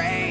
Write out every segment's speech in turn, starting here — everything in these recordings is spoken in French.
pray.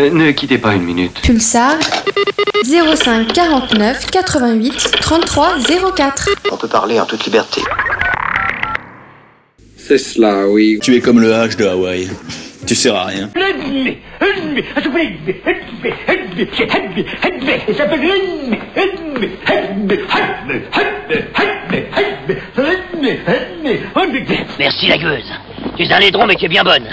Euh, ne quittez pas une minute. Pulsar 05 49 88 33 04. On peut parler en toute liberté. C'est cela, oui. Tu es comme le H de Hawaï. Tu sers à rien. Merci la gueuse. Tu es un laidron mais tu es bien bonne.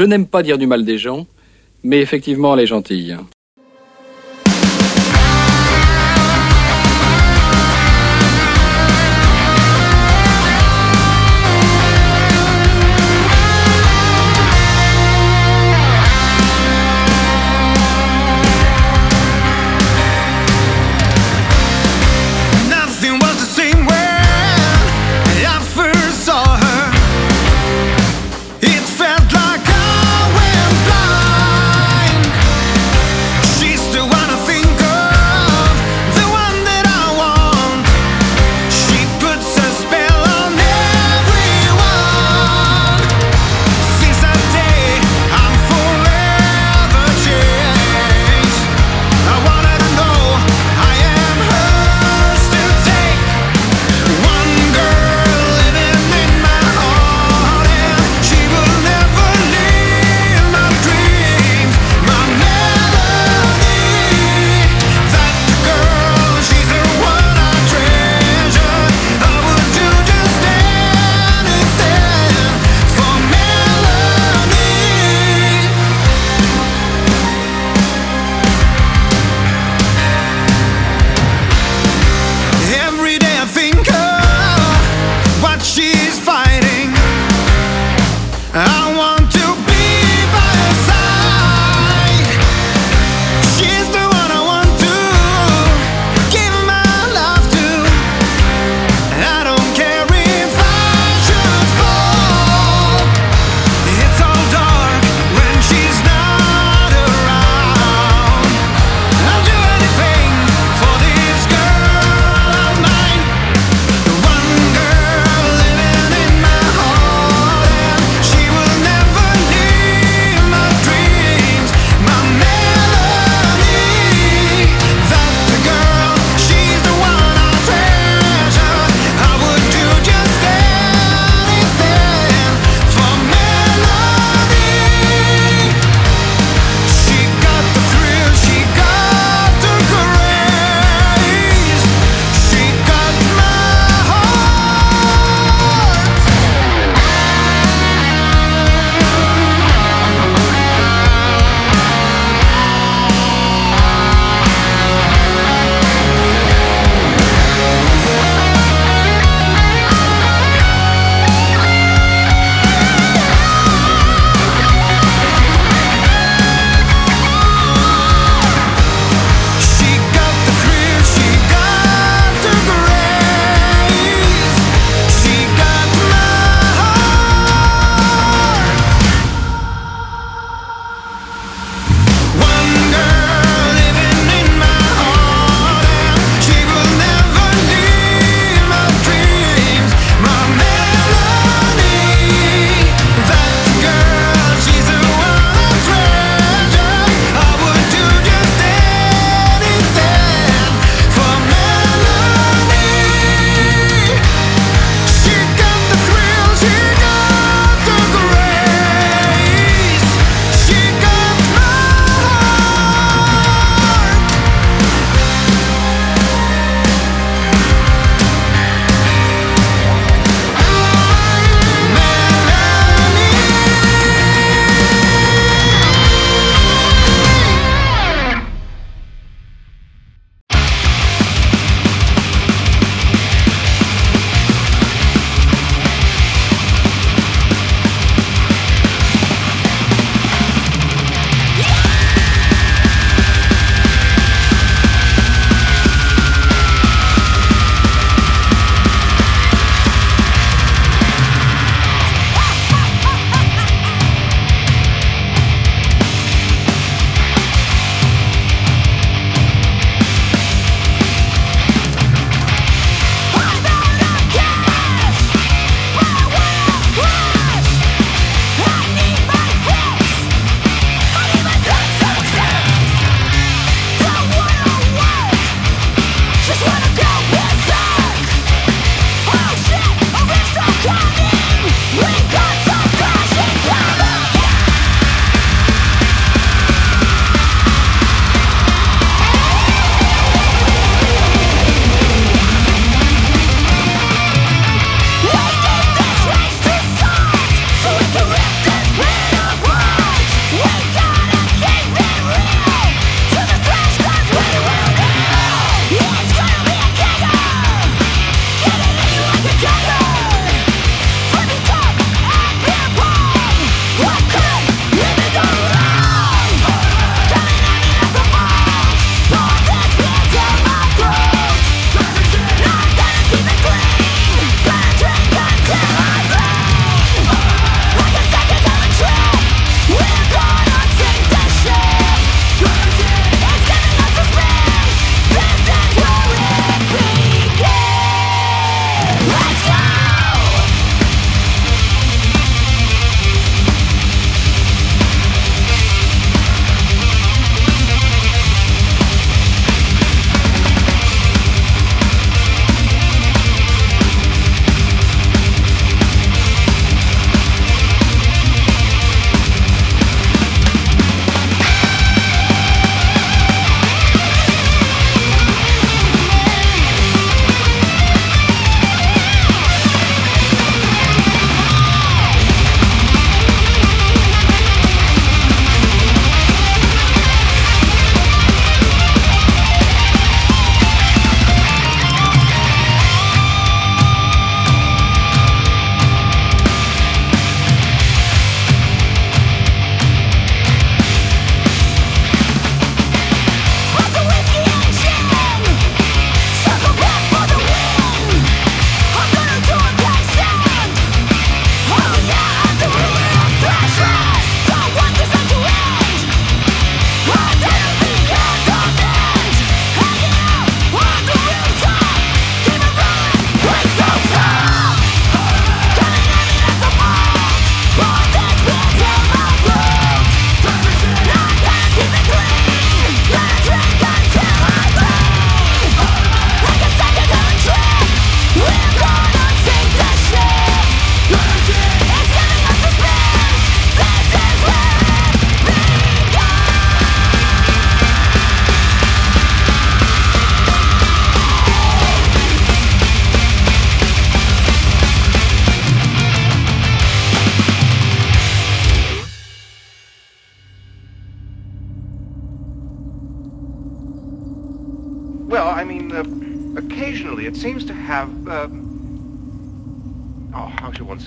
Je n'aime pas dire du mal des gens, mais effectivement, elle est gentille.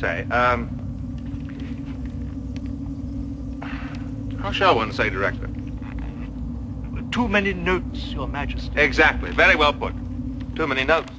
Say? Um, how shall one say, Director? Too many notes, Your Majesty. Exactly. Very well put. Too many notes.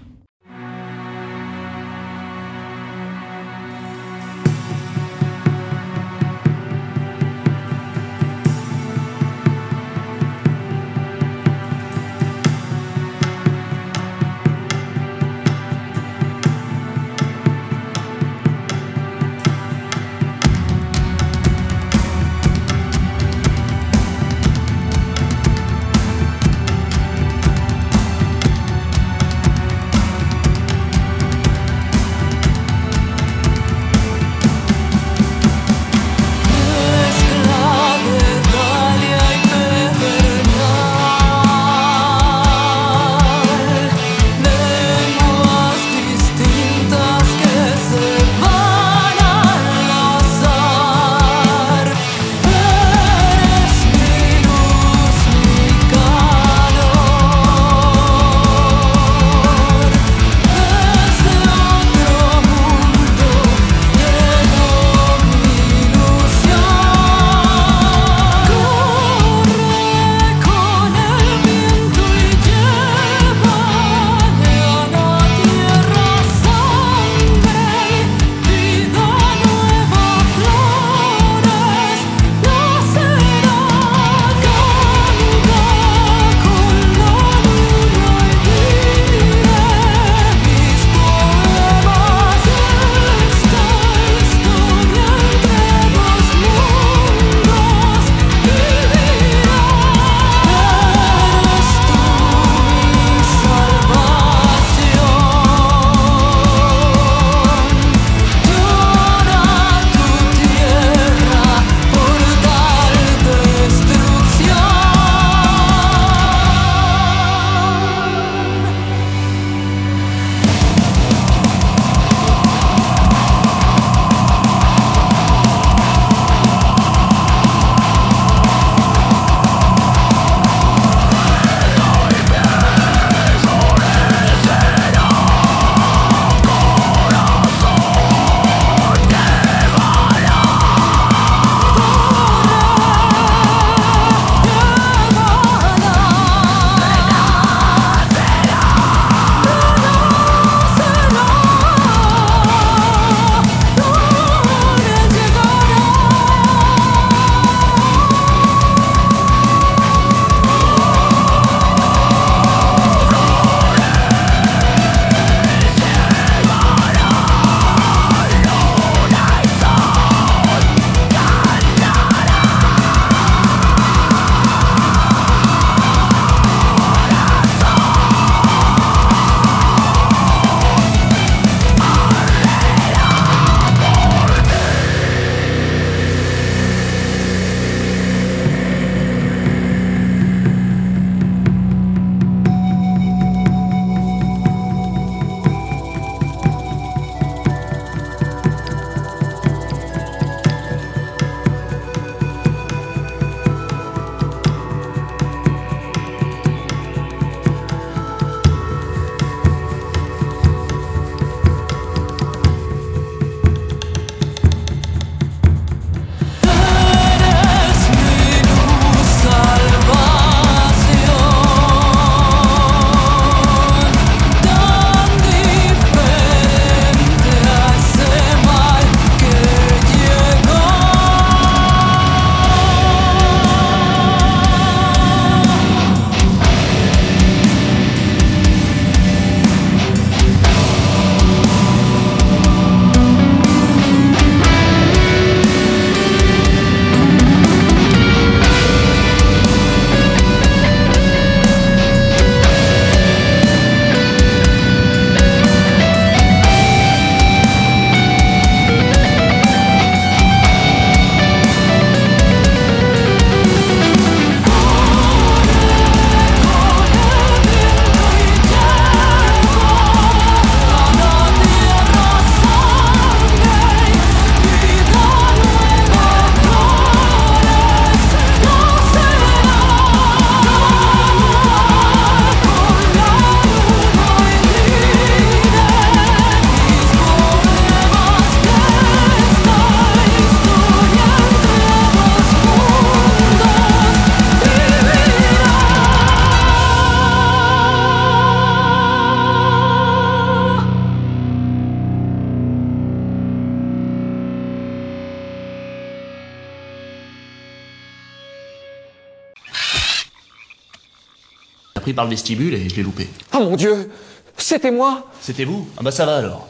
Par le vestibule et je l'ai loupé. Oh mon dieu C'était moi C'était vous Ah bah ça va alors.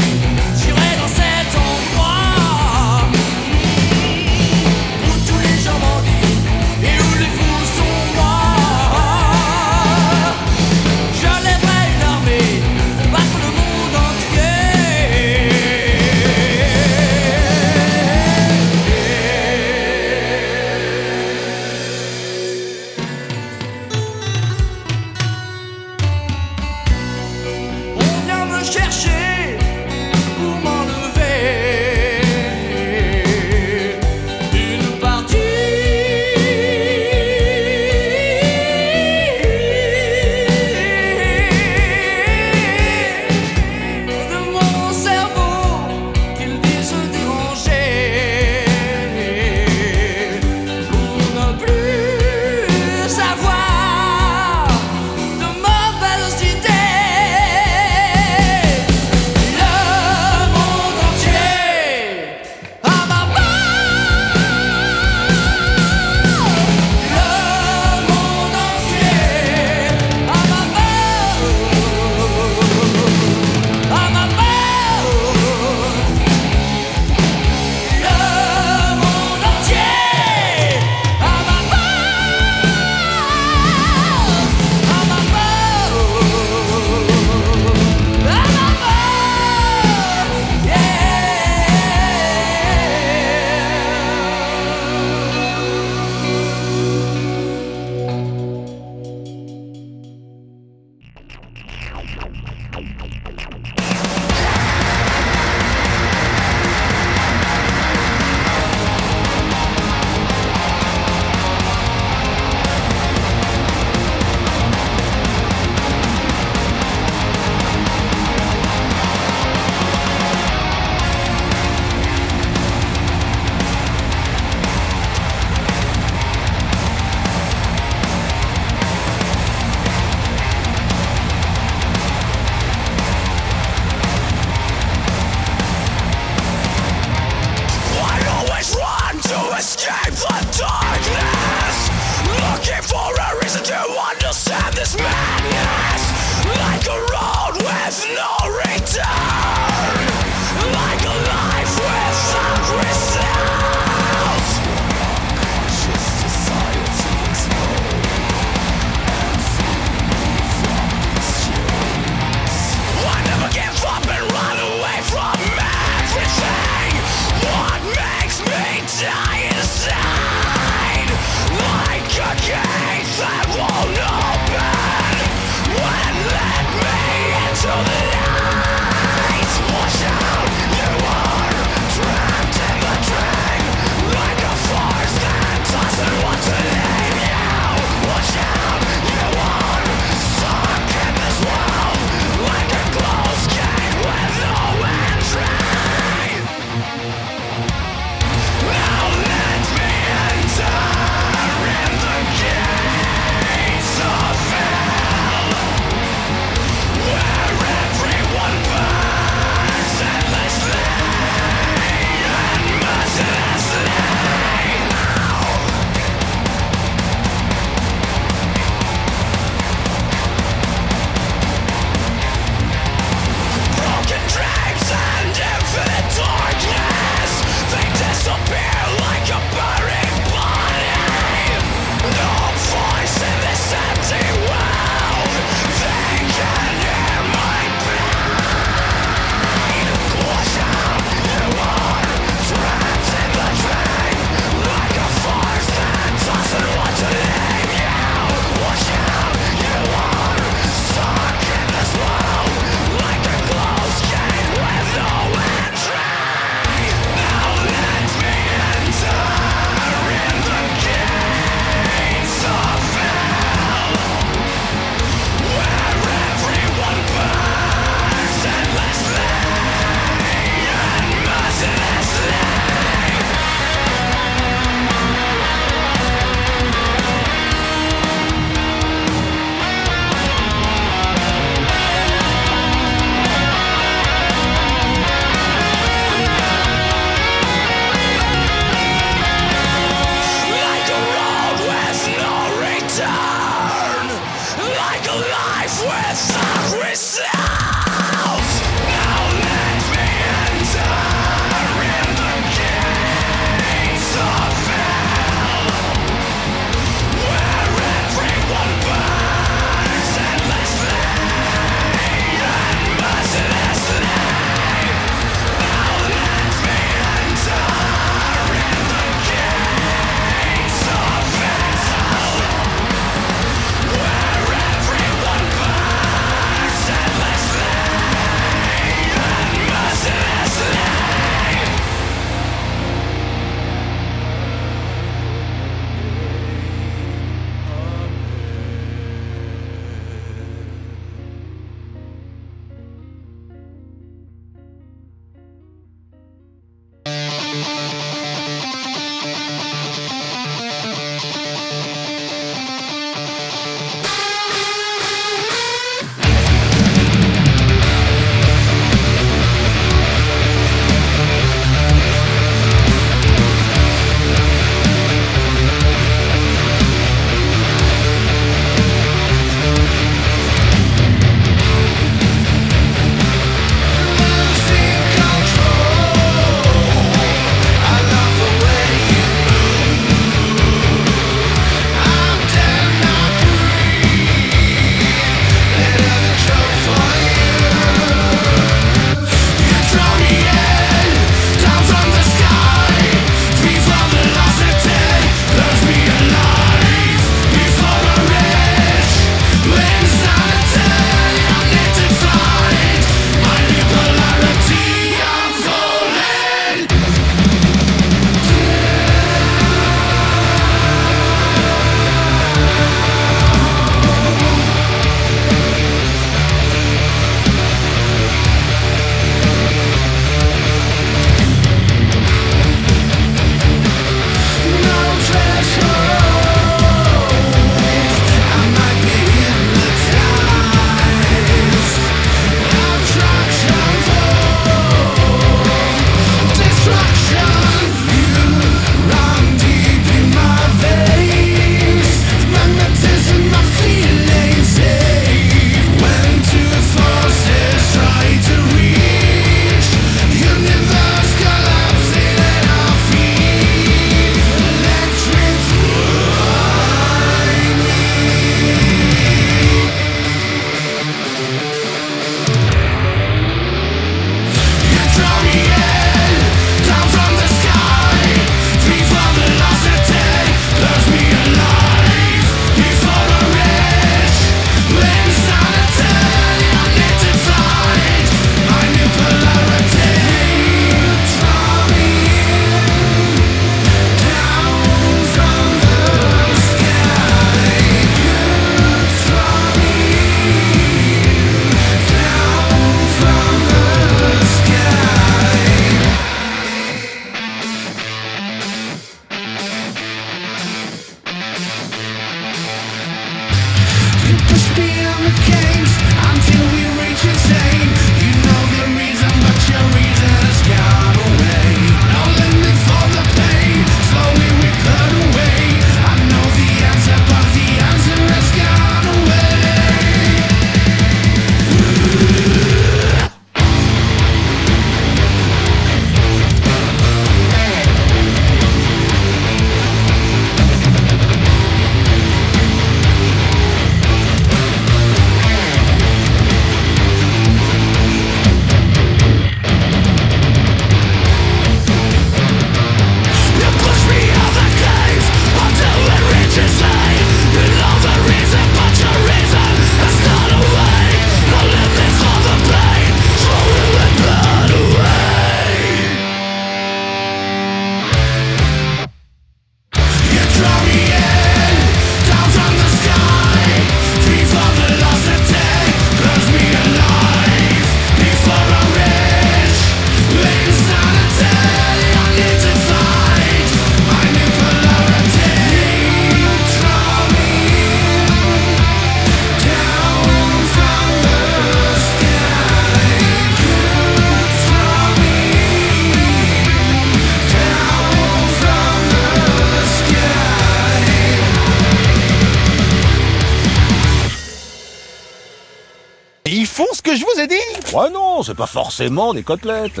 Pas forcément des côtelettes.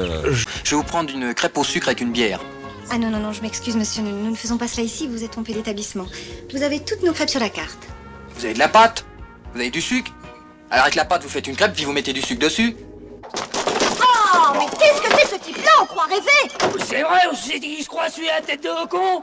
Je vais vous prendre une crêpe au sucre avec une bière. Ah non, non, non, je m'excuse, monsieur, nous, nous ne faisons pas cela ici, vous êtes trompé d'établissement. Vous avez toutes nos crêpes sur la carte. Vous avez de la pâte Vous avez du sucre Alors avec la pâte, vous faites une crêpe, puis vous mettez du sucre dessus. Oh, mais qu'est-ce que c'est ce type-là On croit rêver? C'est vrai, on s'est dit qu'il se croit celui à la tête de con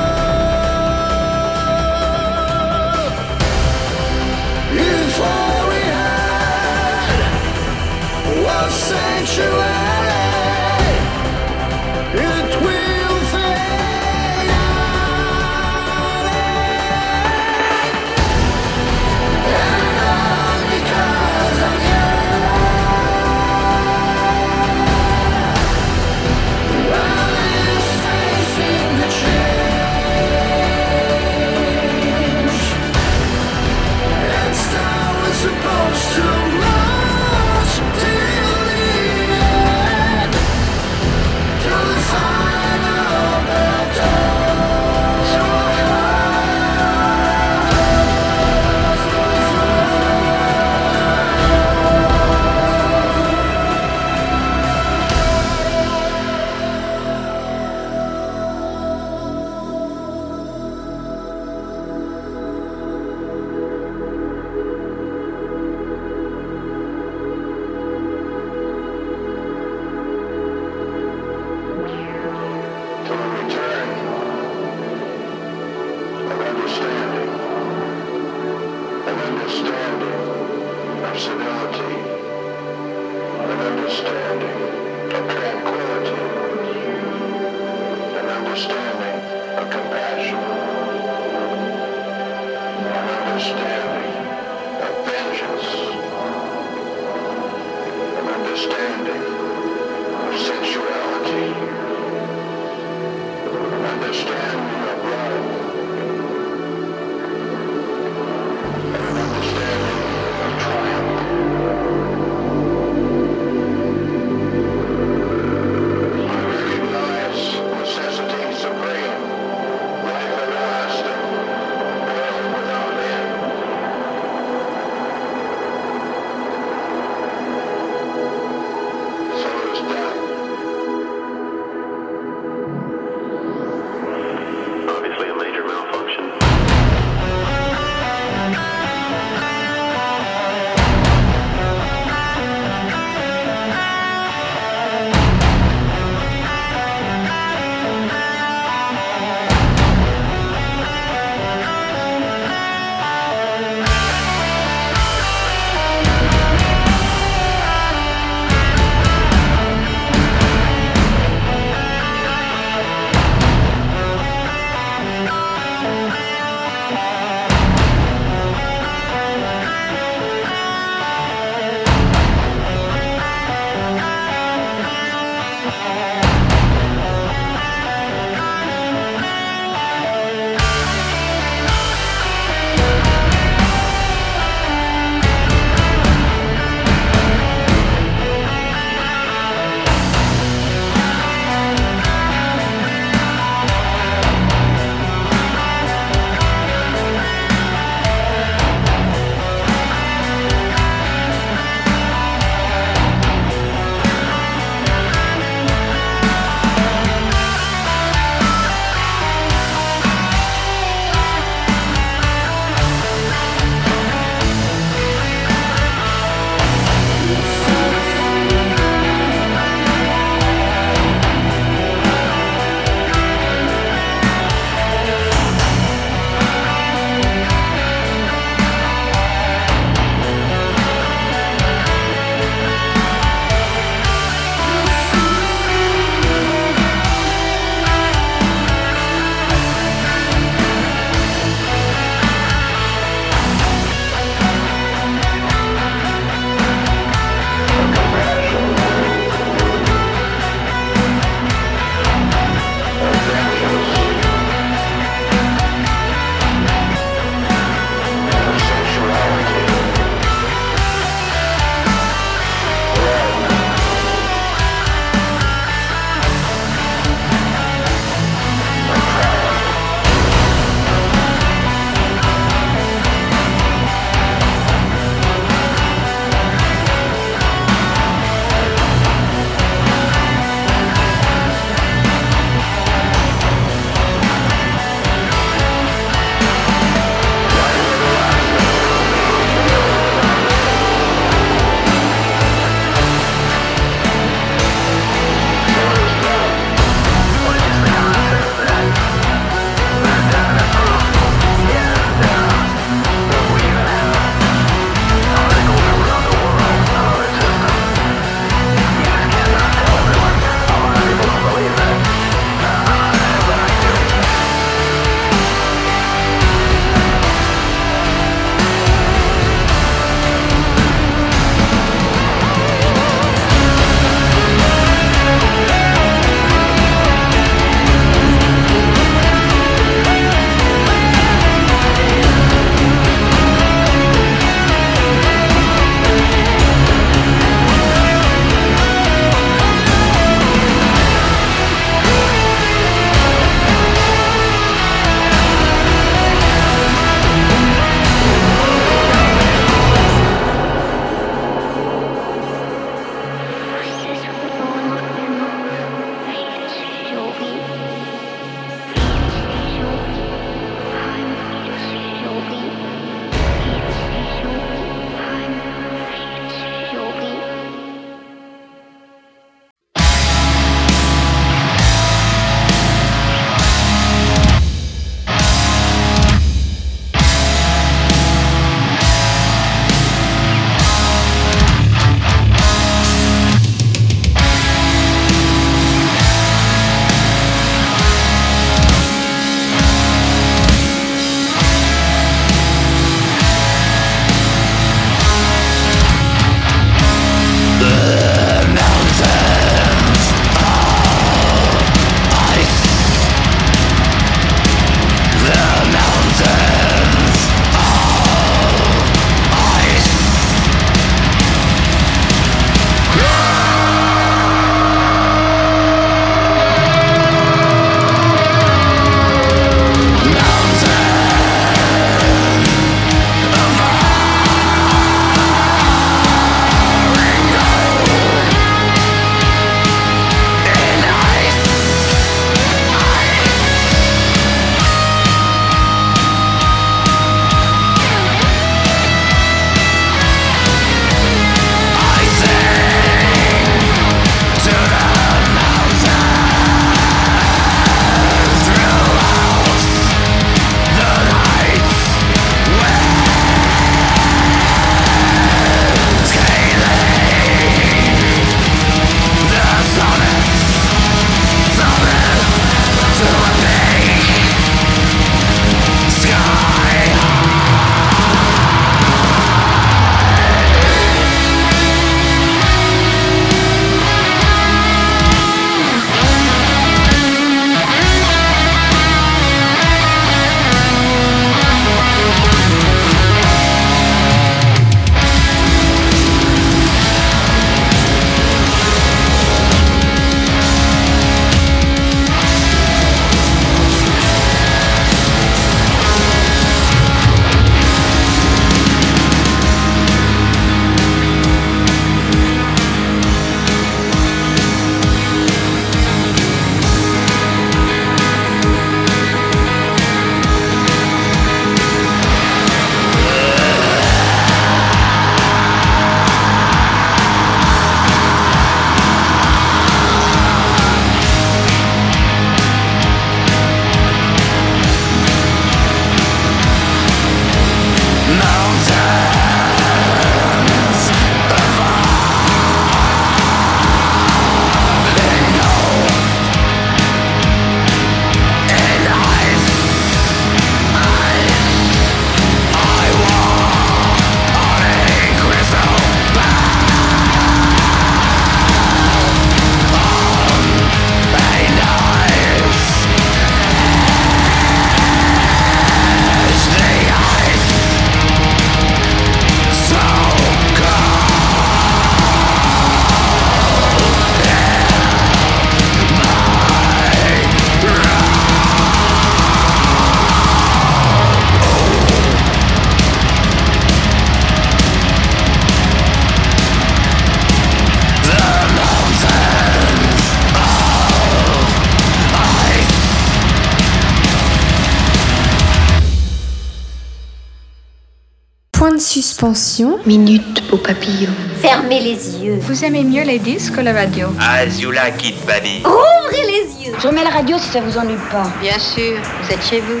suspension. Minute au papillon. Fermez les yeux. Vous aimez mieux les disques que la radio Azula Kid Baby. Rouvrez les yeux. Je remets la radio si ça vous ennuie pas. Bien sûr, vous êtes chez vous.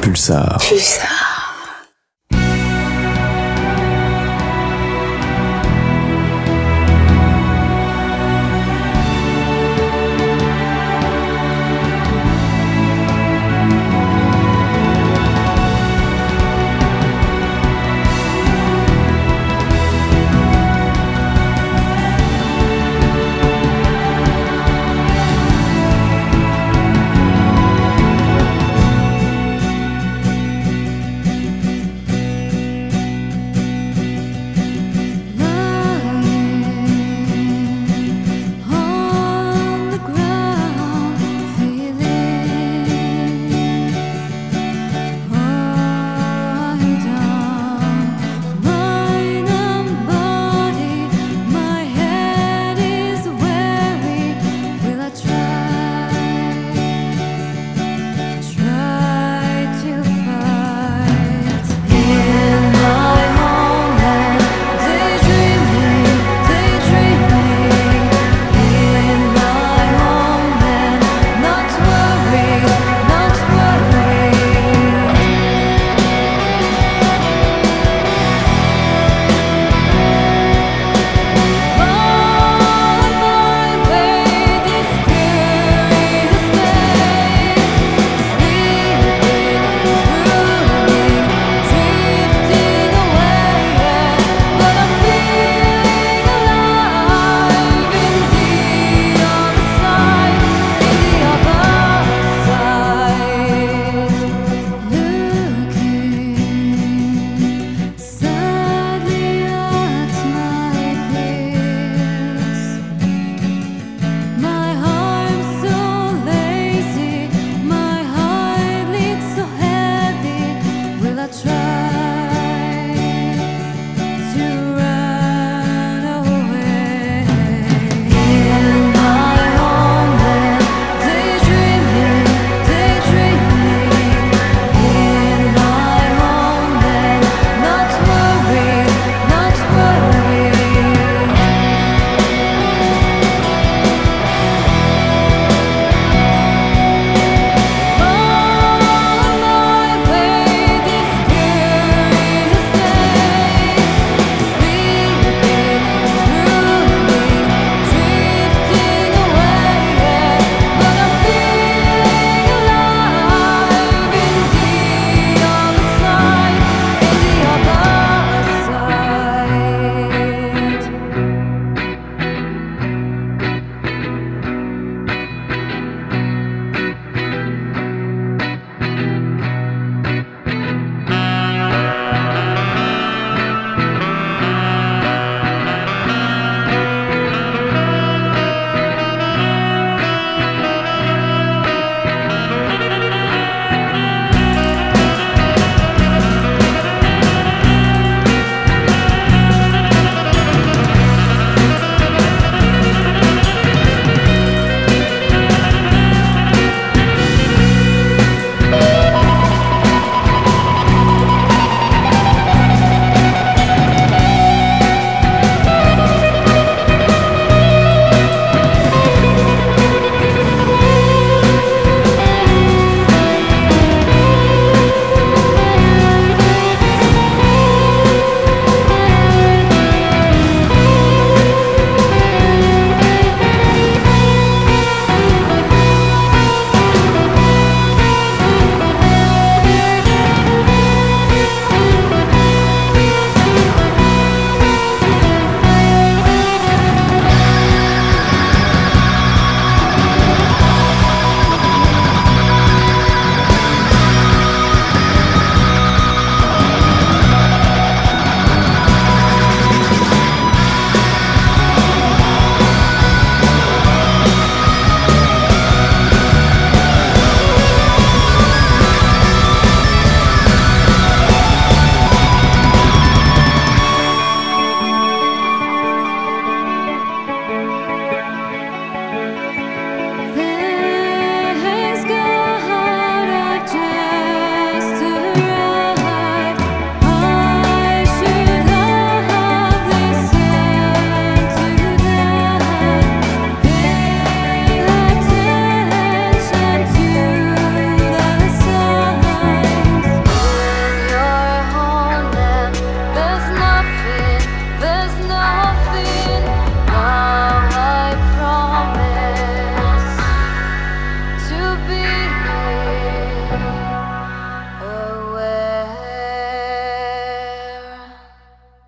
Pulsar. Pulsar.